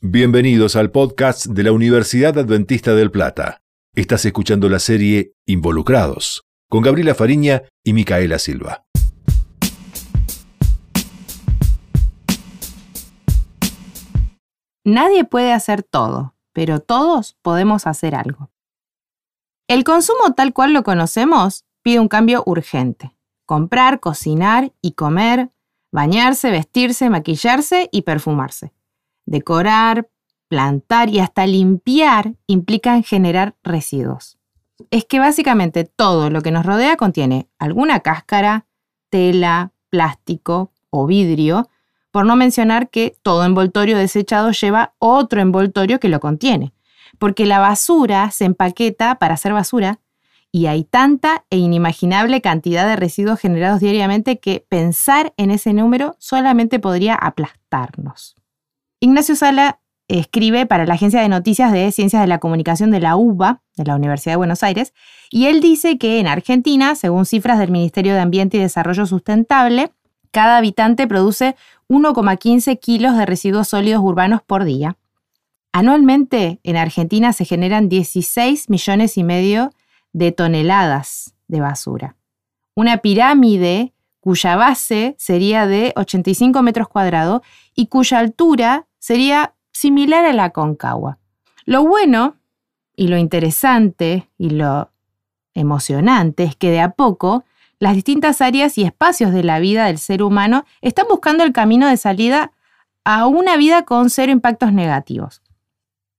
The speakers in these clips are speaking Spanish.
Bienvenidos al podcast de la Universidad Adventista del Plata. Estás escuchando la serie Involucrados con Gabriela Fariña y Micaela Silva. Nadie puede hacer todo, pero todos podemos hacer algo. El consumo tal cual lo conocemos pide un cambio urgente. Comprar, cocinar y comer, bañarse, vestirse, maquillarse y perfumarse. Decorar, plantar y hasta limpiar implican generar residuos. Es que básicamente todo lo que nos rodea contiene alguna cáscara, tela, plástico o vidrio, por no mencionar que todo envoltorio desechado lleva otro envoltorio que lo contiene, porque la basura se empaqueta para hacer basura y hay tanta e inimaginable cantidad de residuos generados diariamente que pensar en ese número solamente podría aplastarnos. Ignacio Sala escribe para la Agencia de Noticias de Ciencias de la Comunicación de la UBA, de la Universidad de Buenos Aires, y él dice que en Argentina, según cifras del Ministerio de Ambiente y Desarrollo Sustentable, cada habitante produce 1,15 kilos de residuos sólidos urbanos por día. Anualmente en Argentina se generan 16 millones y medio de toneladas de basura. Una pirámide cuya base sería de 85 metros cuadrados y cuya altura sería similar a la concagua. Lo bueno y lo interesante y lo emocionante es que de a poco las distintas áreas y espacios de la vida del ser humano están buscando el camino de salida a una vida con cero impactos negativos.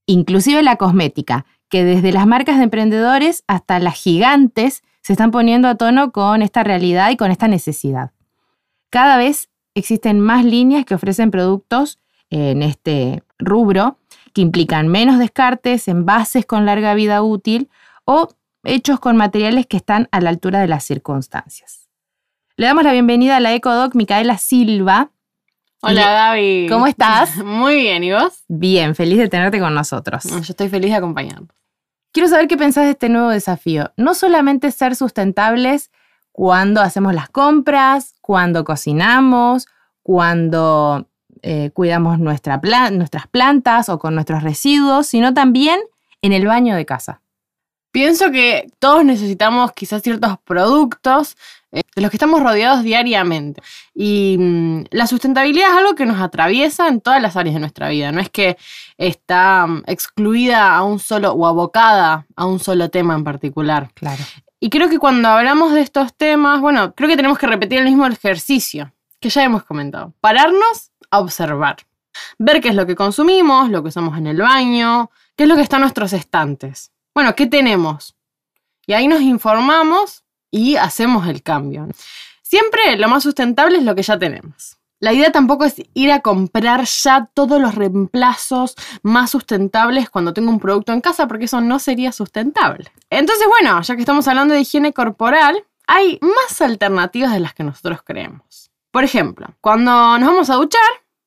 Inclusive la cosmética, que desde las marcas de emprendedores hasta las gigantes se están poniendo a tono con esta realidad y con esta necesidad. Cada vez existen más líneas que ofrecen productos en este rubro que implican menos descartes, envases con larga vida útil o hechos con materiales que están a la altura de las circunstancias. Le damos la bienvenida a la EcoDoc Micaela Silva. Hola Gaby. ¿Cómo estás? Muy bien, ¿y vos? Bien, feliz de tenerte con nosotros. Yo estoy feliz de acompañarnos. Quiero saber qué pensás de este nuevo desafío. No solamente ser sustentables cuando hacemos las compras, cuando cocinamos, cuando eh, cuidamos nuestras plantas o con nuestros residuos, sino también en el baño de casa. Pienso que todos necesitamos quizás ciertos productos de los que estamos rodeados diariamente. Y mm, la sustentabilidad es algo que nos atraviesa en todas las áreas de nuestra vida. No es que está mm, excluida a un solo o abocada a un solo tema en particular. Claro. Y creo que cuando hablamos de estos temas, bueno, creo que tenemos que repetir el mismo ejercicio que ya hemos comentado. Pararnos a observar. Ver qué es lo que consumimos, lo que usamos en el baño, qué es lo que está en nuestros estantes bueno, ¿qué tenemos? Y ahí nos informamos y hacemos el cambio. Siempre lo más sustentable es lo que ya tenemos. La idea tampoco es ir a comprar ya todos los reemplazos más sustentables cuando tengo un producto en casa, porque eso no sería sustentable. Entonces, bueno, ya que estamos hablando de higiene corporal, hay más alternativas de las que nosotros creemos. Por ejemplo, cuando nos vamos a duchar,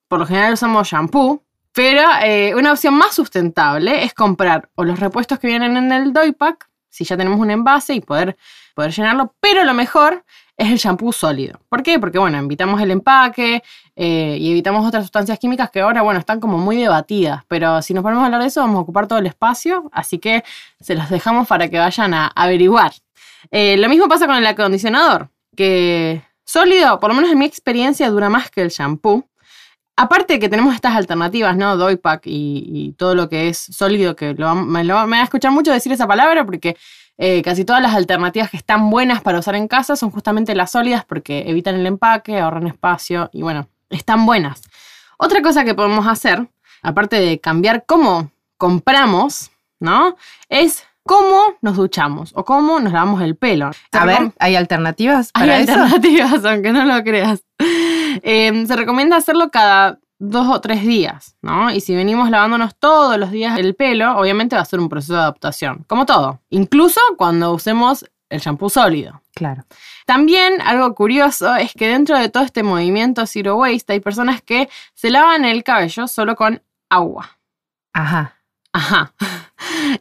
por lo general usamos shampoo, pero eh, una opción más sustentable es comprar o los repuestos que vienen en el Doypack, si ya tenemos un envase y poder, poder llenarlo, pero lo mejor es el shampoo sólido. ¿Por qué? Porque, bueno, evitamos el empaque eh, y evitamos otras sustancias químicas que ahora, bueno, están como muy debatidas, pero si nos ponemos a hablar de eso vamos a ocupar todo el espacio, así que se los dejamos para que vayan a averiguar. Eh, lo mismo pasa con el acondicionador, que sólido, por lo menos en mi experiencia, dura más que el shampoo. Aparte de que tenemos estas alternativas, ¿no? Doypack y, y todo lo que es sólido, que me, lo, me va a escuchar mucho decir esa palabra porque eh, casi todas las alternativas que están buenas para usar en casa son justamente las sólidas porque evitan el empaque, ahorran espacio y bueno, están buenas. Otra cosa que podemos hacer, aparte de cambiar cómo compramos, ¿no? Es cómo nos duchamos o cómo nos lavamos el pelo. A ver, ¿hay alternativas? Hay alternativas, aunque no lo creas. Em, se recomienda hacerlo cada dos o tres días, ¿no? Y si venimos lavándonos todos los días el pelo, obviamente va a ser un proceso de adaptación, como todo, incluso cuando usemos el shampoo sólido. Claro. También algo curioso es que dentro de todo este movimiento Zero Waste hay personas que se lavan el cabello solo con agua. Ajá. Ajá.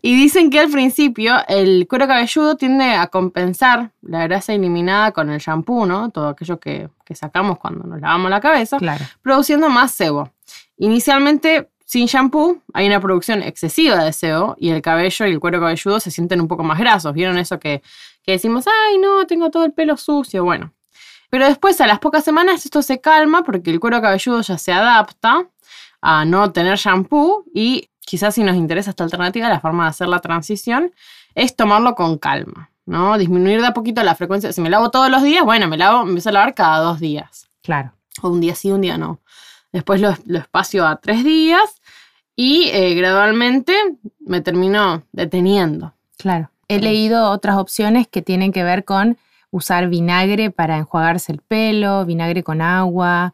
Y dicen que al principio el cuero cabelludo tiende a compensar la grasa eliminada con el shampoo, ¿no? Todo aquello que, sacamos cuando nos lavamos la cabeza, claro. produciendo más sebo. Inicialmente sin shampoo hay una producción excesiva de sebo y el cabello y el cuero cabelludo se sienten un poco más grasos. ¿Vieron eso que, que decimos, ay no, tengo todo el pelo sucio? Bueno. Pero después a las pocas semanas esto se calma porque el cuero cabelludo ya se adapta a no tener shampoo y quizás si nos interesa esta alternativa, la forma de hacer la transición es tomarlo con calma, ¿no? Disminuir de a poquito la frecuencia. Si me lavo todos los días, bueno, me lavo, empiezo a lavar cada dos días. Claro. O un día sí, un día no. Después lo, lo espacio a tres días y eh, gradualmente me termino deteniendo. Claro. He leído otras opciones que tienen que ver con usar vinagre para enjuagarse el pelo, vinagre con agua.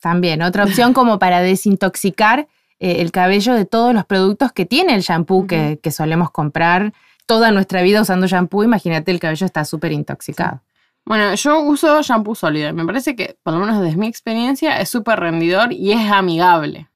También otra opción como para desintoxicar eh, el cabello de todos los productos que tiene el shampoo que, que solemos comprar toda nuestra vida usando shampoo. Imagínate, el cabello está súper intoxicado. Bueno, yo uso shampoo sólido. Me parece que, por lo menos desde mi experiencia, es súper rendidor y es amigable.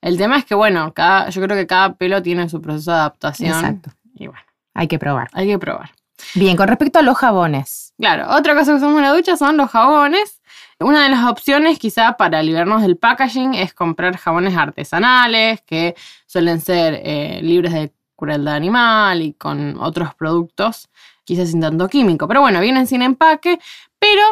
El tema es que, bueno, cada, yo creo que cada pelo tiene su proceso de adaptación. Exacto. Y bueno, Hay que probar. hay que probar. Bien, con respecto a los jabones. Claro, otra cosa que usamos en la ducha son los jabones. Una de las opciones quizá para librarnos del packaging es comprar jabones artesanales que suelen ser eh, libres de crueldad animal y con otros productos quizás sin tanto químico. Pero bueno, vienen sin empaque, pero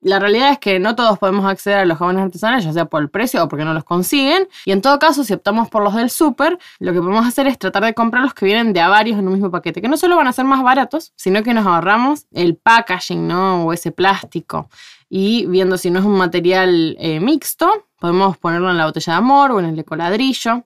la realidad es que no todos podemos acceder a los jabones artesanales, ya sea por el precio o porque no los consiguen. Y en todo caso, si optamos por los del súper, lo que podemos hacer es tratar de comprar los que vienen de a varios en un mismo paquete, que no solo van a ser más baratos, sino que nos ahorramos el packaging, ¿no? O ese plástico. Y viendo si no es un material eh, mixto, podemos ponerlo en la botella de amor o en el ecoladrillo.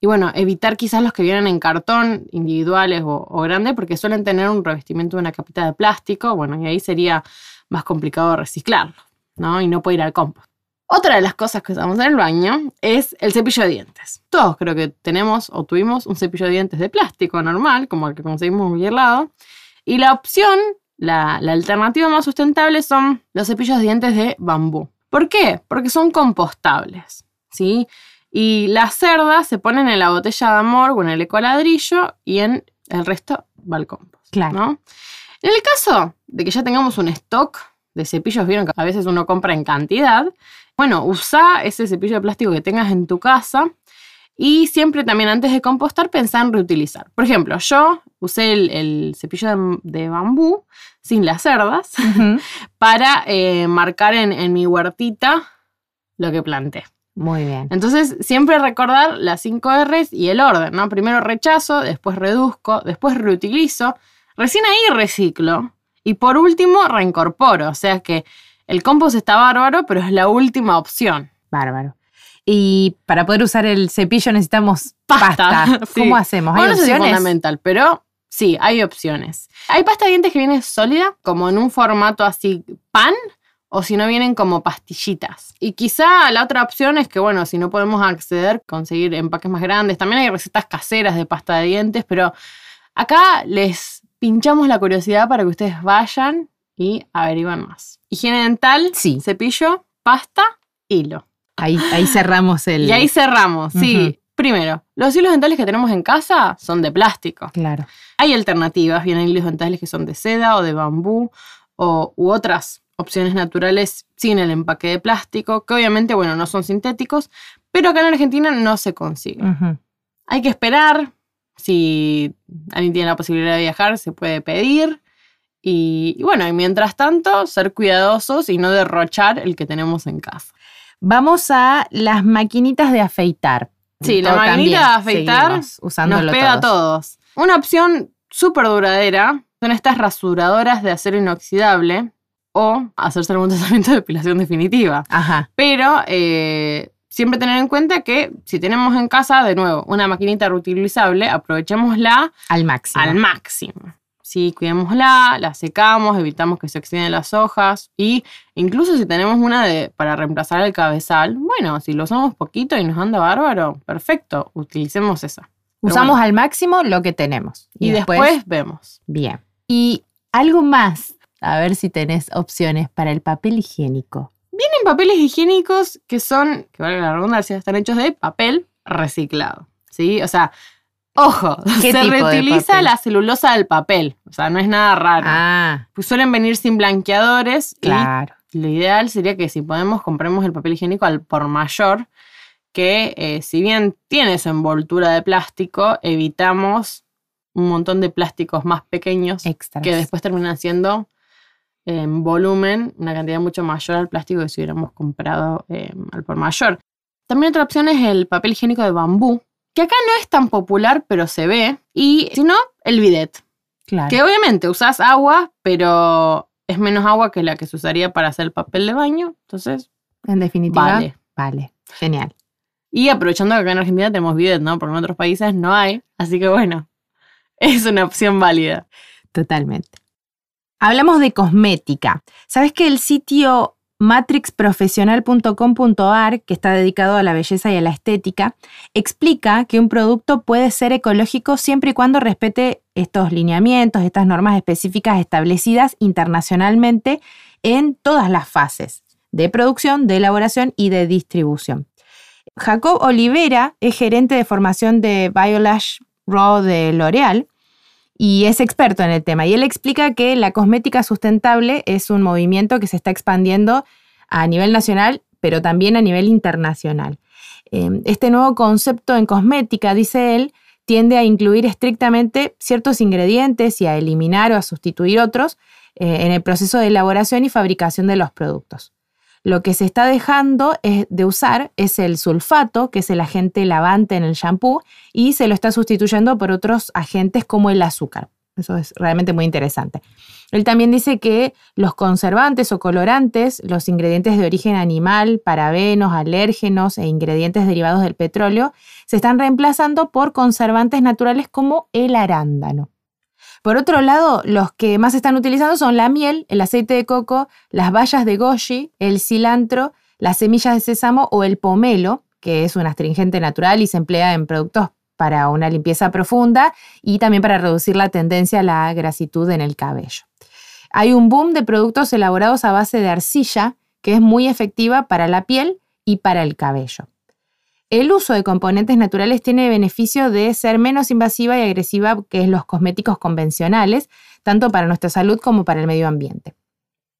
Y bueno, evitar quizás los que vienen en cartón individuales o, o grande, porque suelen tener un revestimiento de una capita de plástico. Bueno, y ahí sería más complicado reciclarlo, ¿no? Y no puede ir al compost. Otra de las cosas que usamos en el baño es el cepillo de dientes. Todos creo que tenemos o tuvimos un cepillo de dientes de plástico normal, como el que conseguimos en cualquier lado. Y la opción, la, la alternativa más sustentable son los cepillos de dientes de bambú. ¿Por qué? Porque son compostables, ¿sí? Y las cerdas se ponen en la botella de amor o en el ecoladrillo y en el resto va al compost. Claro. ¿no? En el caso de que ya tengamos un stock de cepillos, vieron que a veces uno compra en cantidad, bueno, usa ese cepillo de plástico que tengas en tu casa y siempre también antes de compostar pensá en reutilizar. Por ejemplo, yo usé el, el cepillo de, de bambú sin las cerdas para eh, marcar en, en mi huertita lo que planté. Muy bien. Entonces, siempre recordar las 5 R's y el orden, ¿no? Primero rechazo, después reduzco, después reutilizo, recién ahí reciclo y por último reincorporo. O sea que el compost está bárbaro, pero es la última opción. Bárbaro. Y para poder usar el cepillo necesitamos Pasta, pasta. sí. ¿Cómo hacemos? ¿Hay Bueno, no sé si es opciones? fundamental, pero sí, hay opciones. Hay pasta de dientes que viene sólida, como en un formato así pan, o si no vienen como pastillitas. Y quizá la otra opción es que, bueno, si no podemos acceder, conseguir empaques más grandes. También hay recetas caseras de pasta de dientes, pero acá les pinchamos la curiosidad para que ustedes vayan y averigüen más. Higiene dental, Sí. cepillo, pasta, hilo. Ahí, ahí cerramos el. Y ahí cerramos, sí. Primero, los hilos dentales que tenemos en casa son de plástico. Claro. Hay alternativas, vienen hilos dentales que son de seda o de bambú o, u otras opciones naturales sin el empaque de plástico, que obviamente, bueno, no son sintéticos, pero acá en Argentina no se consigue. Hay que esperar, si alguien tiene la posibilidad de viajar, se puede pedir. Y, y bueno, y mientras tanto, ser cuidadosos y no derrochar el que tenemos en casa. Vamos a las maquinitas de afeitar. Sí, la maquinita de afeitar Nos pega a todos. todos. Una opción súper duradera son estas rasuradoras de acero inoxidable o hacerse algún tratamiento de depilación definitiva. Ajá. Pero eh, siempre tener en cuenta que si tenemos en casa, de nuevo, una maquinita reutilizable, aprovechémosla Al máximo. al máximo. Sí, cuidémosla, la secamos, evitamos que se oxiden las hojas y incluso si tenemos una de, para reemplazar el cabezal, bueno, si lo usamos poquito y nos anda bárbaro, perfecto, utilicemos esa. Pero Usamos bueno. al máximo lo que tenemos. Y, después, vemos. Bien. Y algo más. A ver si tenés opciones para el papel higiénico. Tienen papeles higiénicos que son, que valga la redundancia, están hechos de papel reciclado. ¿Sí? O sea, ojo, ¿Qué se reutiliza la celulosa del papel. O sea, no es nada raro. Ah, Pues suelen venir sin blanqueadores claro. y lo ideal sería que si podemos compremos el papel higiénico al por mayor, que eh, si bien tiene su envoltura de plástico, evitamos un montón de plásticos más pequeños Extras. que después terminan siendo en volumen una cantidad mucho mayor al plástico que si hubiéramos comprado eh, al por mayor. También otra opción es el papel higiénico de bambú, que acá no es tan popular, pero se ve. Y si no, el bidet, Claro. que obviamente usas agua, pero es menos agua que la que se usaría para hacer el papel de baño. Entonces, En definitiva, vale. vale. Genial. Y aprovechando que acá en Argentina tenemos bidet, ¿no? Porque en otros países no hay. Así que bueno, es una opción válida. Totalmente. Hablamos de cosmética. ¿Sabes que el sitio matrixprofesional.com.ar, que está dedicado a la belleza y a la estética, explica que un producto puede ser ecológico siempre y cuando respete estos lineamientos, estas normas específicas establecidas internacionalmente en todas las fases de producción, de elaboración y de distribución. Jacob Olivera es gerente de formación de Biolash Raw de L'Oreal y es experto en el tema. Y él explica que la cosmética sustentable es un movimiento que se está expandiendo a nivel nacional, pero también a nivel internacional. Eh, Este nuevo concepto en cosmética, dice él, tiende a incluir estrictamente ciertos ingredientes y a eliminar o a sustituir otros eh, en el proceso de elaboración y fabricación de los productos. Lo que se está dejando de usar es el sulfato, que es el agente lavante en el shampoo, y se lo está sustituyendo por otros agentes como el azúcar. Eso es realmente muy interesante. Él también dice que los conservantes o colorantes, los ingredientes de origen animal, parabenos, alérgenos e ingredientes derivados del petróleo, se están reemplazando por conservantes naturales como el arándano. Por otro lado, los que más están utilizando son la miel, el aceite de coco, las bayas de goji, el cilantro, las semillas de sésamo o el pomelo, que es un astringente natural y se emplea en productos para una limpieza profunda y también para reducir la tendencia a la grasitud en el cabello. Hay un boom de productos elaborados a base de arcilla que es muy efectiva para la piel y para el cabello. El uso de componentes naturales tiene beneficio de ser menos invasiva y agresiva que los cosméticos convencionales, tanto para nuestra salud como para el medio ambiente.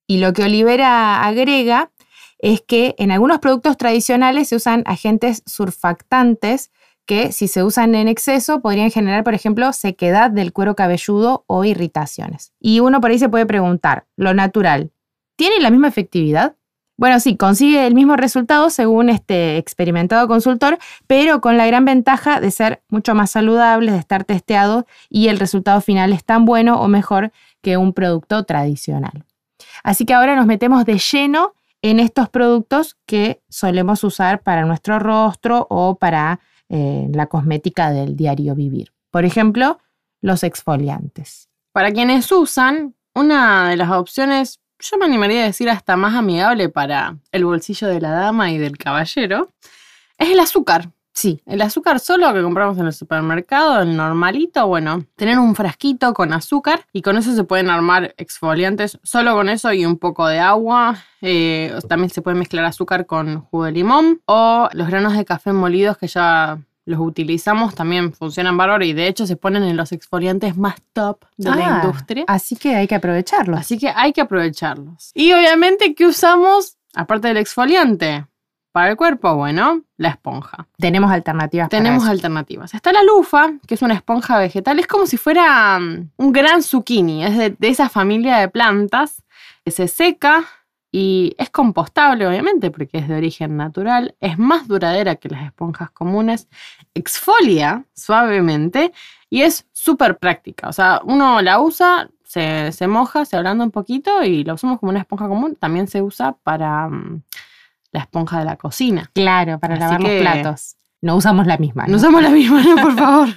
Y lo que Olivera agrega es que en algunos productos tradicionales se usan agentes surfactantes que si se usan en exceso podrían generar, por ejemplo, sequedad del cuero cabelludo o irritaciones. Y uno por ahí se puede preguntar, ¿lo natural tiene la misma efectividad? Bueno, sí, consigue el mismo resultado según este experimentado consultor, pero con la gran ventaja de ser mucho más saludable, de estar testeado y el resultado final es tan bueno o mejor que un producto tradicional. Así que ahora nos metemos de lleno en estos productos que solemos usar para nuestro rostro o para eh, la cosmética del diario vivir. Por ejemplo, los exfoliantes. Para quienes usan, una de las opciones, yo me animaría a decir hasta más amigable para el bolsillo de la dama y del caballero, es el azúcar. Sí, El azúcar solo que compramos en el supermercado, el normalito, bueno, tener un frasquito con azúcar y con eso se pueden armar exfoliantes, solo con eso y un poco de agua. Eh, también se puede mezclar azúcar con jugo de limón o los granos de café molidos que ya los utilizamos también funcionan bárbaro y de hecho se ponen en los exfoliantes más top de la Ah, industria. Así que hay que aprovecharlos. Así que hay que aprovecharlos. Y obviamente, ¿qué usamos aparte del exfoliante? Para el cuerpo, bueno, la esponja. Tenemos alternativas. para Tenemos eso. alternativas. Está la lufa, que es una esponja vegetal. Es como si fuera mm, un gran zucchini. Es de, de esa familia de plantas que se seca y es compostable, obviamente, porque es de origen natural. Es más duradera que las esponjas comunes. Exfolia suavemente y es súper práctica. O sea, uno la usa, se, se moja, se ablanda un poquito y la usamos como una esponja común. También se usa para mm, la esponja de la cocina. Claro, para Así lavar los platos. No usamos la misma. No ¿no? usamos la misma, ¿no? Por favor.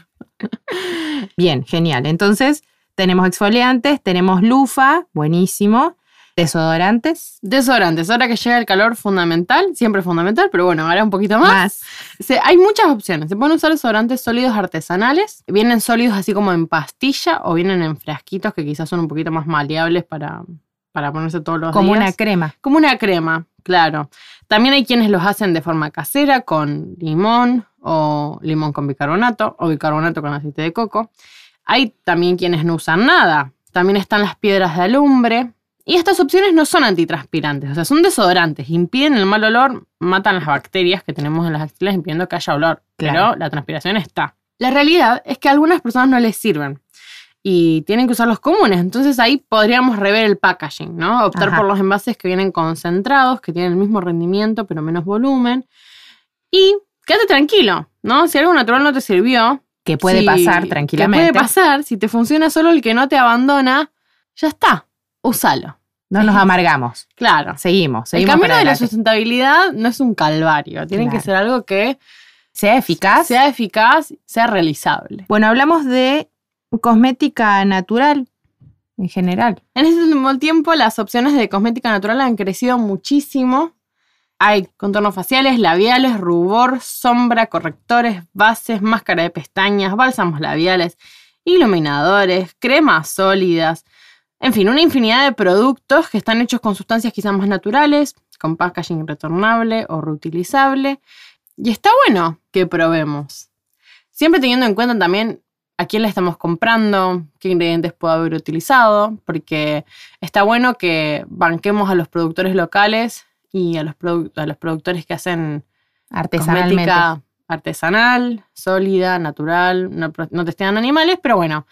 Bien, genial. Entonces, tenemos exfoliantes, tenemos lufa, buenísimo. Desodorantes. Desodorantes, ahora que llega el calor fundamental, siempre fundamental, pero bueno, ahora un poquito más. Se- hay muchas opciones. Se pueden usar desodorantes sólidos artesanales. Vienen sólidos así como en pastilla o vienen en frasquitos que quizás son un poquito más maleables para, para ponerse todos los Como días. una crema. Como una crema, claro. También hay quienes los hacen de forma casera con limón o limón con bicarbonato o bicarbonato con aceite de coco. Hay también quienes no usan nada. También están las piedras de alumbre. Y estas opciones no son antitranspirantes, o sea, son desodorantes, impiden el mal olor, matan las bacterias que tenemos en las axilas impidiendo que haya olor, Claro. pero la transpiración está. La realidad es que a algunas personas no les sirven y tienen que usar los comunes, entonces ahí podríamos rever el packaging, ¿no? Optar Ajá. por los envases que vienen concentrados, que tienen el mismo rendimiento pero menos volumen. Y quédate tranquilo, ¿no? Si algo natural no te sirvió, Que puede pasar que tranquilamente. puede pasar, si te funciona solo el que no te abandona, ya está, úsalo. No nos amargamos. Claro. Seguimos, El camino de la sustentabilidad no es un calvario, tiene Claro. que ser algo que Sea eficaz. sea eficaz, sea realizable. Bueno, hablamos de cosmética natural en general. En este último tiempo, las opciones de cosmética natural han crecido muchísimo. Hay contornos faciales, labiales, rubor, sombra, correctores, bases, máscara de pestañas, bálsamos labiales, iluminadores, cremas sólidas. En fin, una infinidad de productos que están hechos con sustancias quizás más naturales, con packaging retornable o reutilizable. Y está bueno que probemos. Siempre teniendo en cuenta también a quién le estamos comprando, qué ingredientes puede haber utilizado, porque está bueno que banquemos a los productores locales y a los, produ- a los productores que hacen Artesanalmente. artesanal, sólida, natural, no, no testean animales, pero bueno,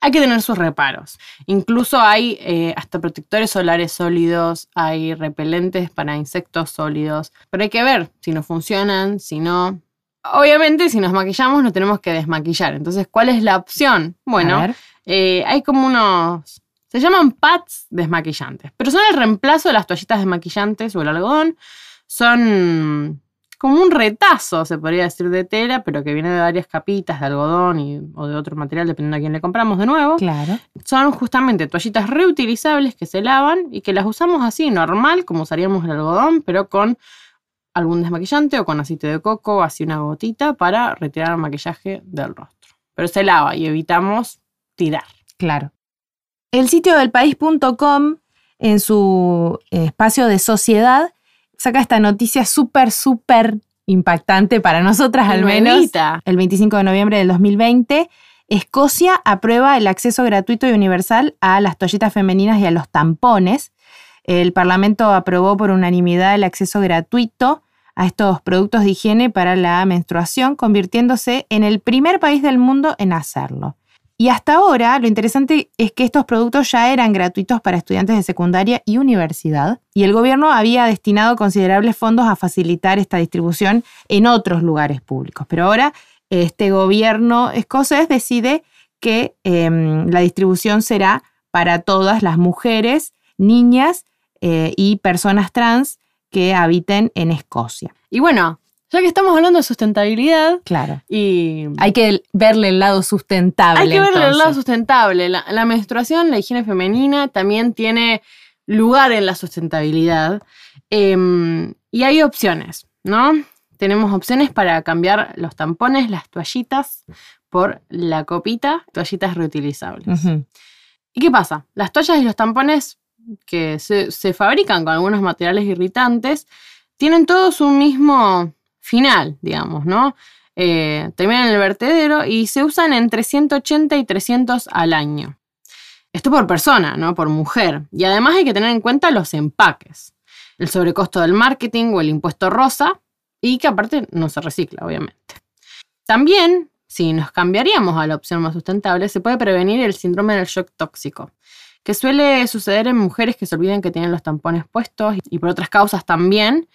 hay que tener sus reparos. Incluso hay eh, hasta protectores solares sólidos, hay repelentes para insectos sólidos, pero hay que ver si no funcionan, si no. Obviamente, si nos maquillamos, nos tenemos que desmaquillar. Entonces, ¿cuál es la opción? Bueno, eh, hay como unos. Se llaman pads desmaquillantes, pero son el reemplazo de las toallitas desmaquillantes o el algodón. Son como un retazo, se podría decir, de tela, pero que viene de varias capitas de algodón y- o de otro material, dependiendo a quién le compramos de nuevo. Claro. Son justamente toallitas reutilizables que se lavan y que las usamos así, normal, como usaríamos el algodón, pero con algún desmaquillante o con aceite de coco, así una gotita, para retirar el maquillaje del rostro. Pero se lava y evitamos tirar. Claro. El sitio del país.com, en su espacio de sociedad, saca esta noticia súper, súper impactante para nosotras al menos. El 25 de noviembre del 2020, Escocia aprueba el acceso gratuito y universal a las toallitas femeninas y a los tampones. El Parlamento aprobó por unanimidad el acceso gratuito a estos productos de higiene para la menstruación, convirtiéndose en el primer país del mundo en hacerlo. Y hasta ahora, lo interesante es que estos productos ya eran gratuitos para estudiantes de secundaria y universidad, y el gobierno había destinado considerables fondos a facilitar esta distribución en otros lugares públicos. Pero ahora este gobierno escocés decide que em, la distribución será para todas las mujeres, niñas eh, y personas trans que habiten en Escocia. Y bueno, ya que estamos hablando de sustentabilidad Claro. y Hay que verle el lado sustentable. hay que verle el lado sustentable. La, la menstruación, la higiene femenina también tiene lugar en la sustentabilidad. Em, y hay opciones, ¿no? Tenemos opciones para cambiar los tampones, las toallitas, por la copita, toallitas reutilizables. ¿Y qué pasa? Las toallas y los tampones que se, se fabrican con algunos materiales irritantes tienen todos un mismo final, digamos, ¿no? Eh, terminan en el vertedero y se usan entre 180 y 300 al año. Esto por persona, ¿no? Por mujer. Y además hay que tener en cuenta los empaques, el sobrecosto del marketing o el impuesto rosa y que aparte no se recicla, obviamente. También, si nos cambiaríamos a la opción más sustentable, se puede prevenir el síndrome del shock tóxico, que suele suceder en mujeres que se olviden que tienen los tampones puestos y por otras causas también.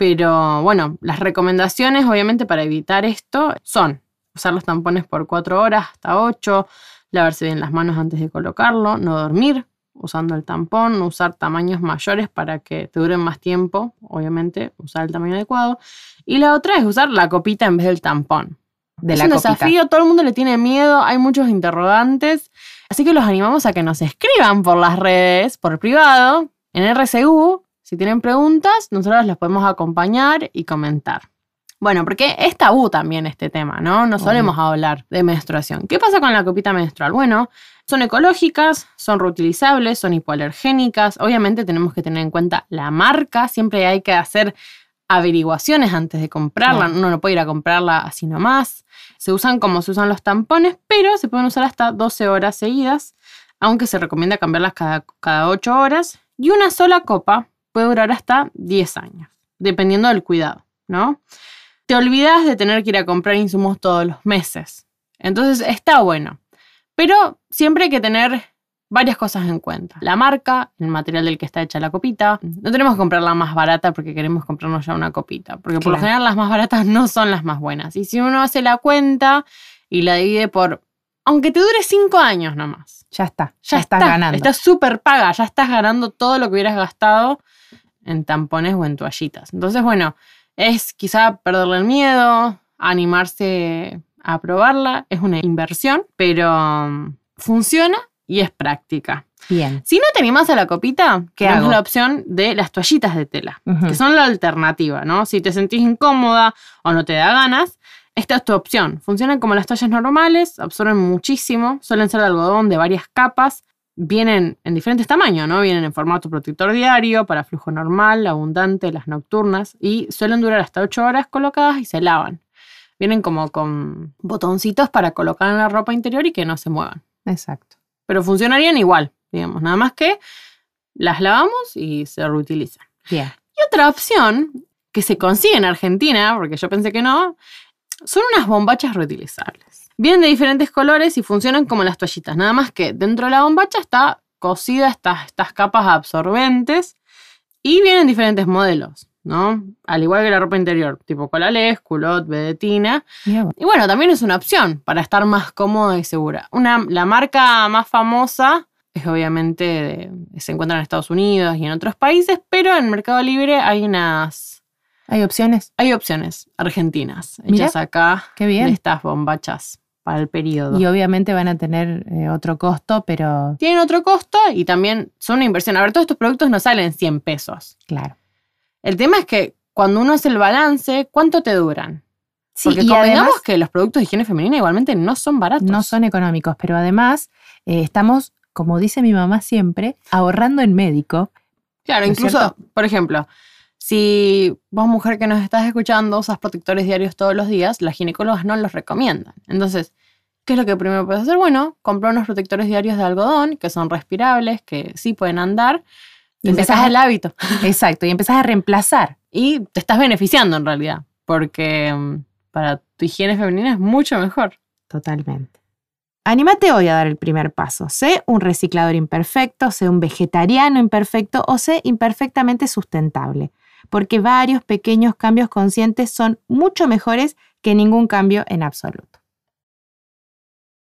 Pero bueno, las recomendaciones obviamente para evitar esto son usar los tampones por 4 horas hasta 8, lavarse bien las manos antes de colocarlo, no dormir usando el tampón, no usar tamaños mayores para que te duren más tiempo, obviamente usar el tamaño adecuado. Y la otra es usar la copita en vez del tampón. De es la un copita. desafío, todo el mundo le tiene miedo, hay muchos interrogantes, así que los animamos a que nos escriban por las redes, por privado, en RCU. Si tienen preguntas, nosotros las podemos acompañar y comentar. Bueno, porque es tabú también este tema, ¿no? No solemos hablar de menstruación. ¿Qué pasa con la copita menstrual? Bueno, son ecológicas, son reutilizables, son hipoalergénicas. Obviamente tenemos que tener en cuenta la marca. Siempre hay que hacer averiguaciones antes de comprarla. Uno no puede ir a comprarla así nomás. Se usan como se usan los tampones, pero se pueden usar hasta 12 horas seguidas, aunque se recomienda cambiarlas cada, cada 8 horas. Y una sola copa puede durar hasta 10 años, dependiendo del cuidado, ¿no? Te olvidas de tener que ir a comprar insumos todos los meses. Entonces está bueno. Pero siempre hay que tener varias cosas en cuenta. La marca, el material del que está hecha la copita. No tenemos que comprar la más barata porque queremos comprarnos ya una copita. Porque por lo general las más baratas no son las más buenas. Y si uno hace la cuenta y la divide por... Aunque te dure 5 años nomás. Ya está, Ya, estás está, ganando. Estás súper paga, ya estás ganando todo lo que hubieras gastado en tampones o en toallitas. Entonces, bueno, es quizá perderle el miedo, animarse a probarla. Es una inversión, pero um, funciona y es práctica. Bien. Si no te animas a la copita, ¿Qué tenemos hago? la opción de las toallitas de tela, que son la alternativa, ¿no? Si te sentís incómoda o no te da ganas, esta es tu opción. Funcionan como las toallas normales, absorben muchísimo, suelen ser de algodón de varias capas, vienen en diferentes tamaños, ¿no? Vienen en formato protector diario, para flujo normal, abundante, las nocturnas, y suelen durar hasta 8 horas colocadas y se lavan. Vienen como con botoncitos para colocar en la ropa interior y que no se muevan Exacto. pero funcionarían igual, digamos, nada más que las lavamos y se reutilizan. Bien. Y otra opción que se consigue en Argentina, porque yo pensé que no, son unas bombachas reutilizables. Vienen de diferentes colores y funcionan como las toallitas, nada más que dentro de la bombacha está cosida estas, estas capas absorbentes y vienen diferentes modelos, ¿no? Al igual que la ropa interior, tipo colales, culot, vedetina. Y bueno, también es una opción para estar más cómoda y segura. Una, la marca más famosa es obviamente, de- se encuentra en Estados Unidos y en otros países, pero en Mercado Libre hay unas, ¿Hay opciones? hay opciones argentinas Mirá, hechas acá Qué de bien. estas bombachas para el periodo. Y obviamente van a tener eh, otro costo, pero Tienen otro costo y también son una inversión. A ver, todos estos productos no salen 100 pesos. claro. El tema es que cuando uno hace el balance, ¿cuánto te duran? Sí, Porque y convengamos además que los productos de higiene femenina igualmente no son baratos. no son económicos, pero además eh, estamos, como dice mi mamá siempre, ahorrando en médico. Claro, ¿No es incluso, por ejemplo, si vos, mujer que nos estás escuchando, usas protectores diarios todos los días, las ginecólogas no los recomiendan. Entonces, ¿qué es lo que primero puedes hacer? Bueno, comprar unos protectores diarios de algodón que son respirables, que sí pueden andar. Y empezás a- el hábito. Exacto, y empezás a reemplazar. Y te estás beneficiando en realidad, porque mm, para tu higiene femenina es mucho mejor. Totalmente. Anímate hoy a dar el primer paso. Sé un reciclador imperfecto, sé un vegetariano imperfecto o sé imperfectamente sustentable, porque varios pequeños cambios conscientes son mucho mejores que ningún cambio en absoluto.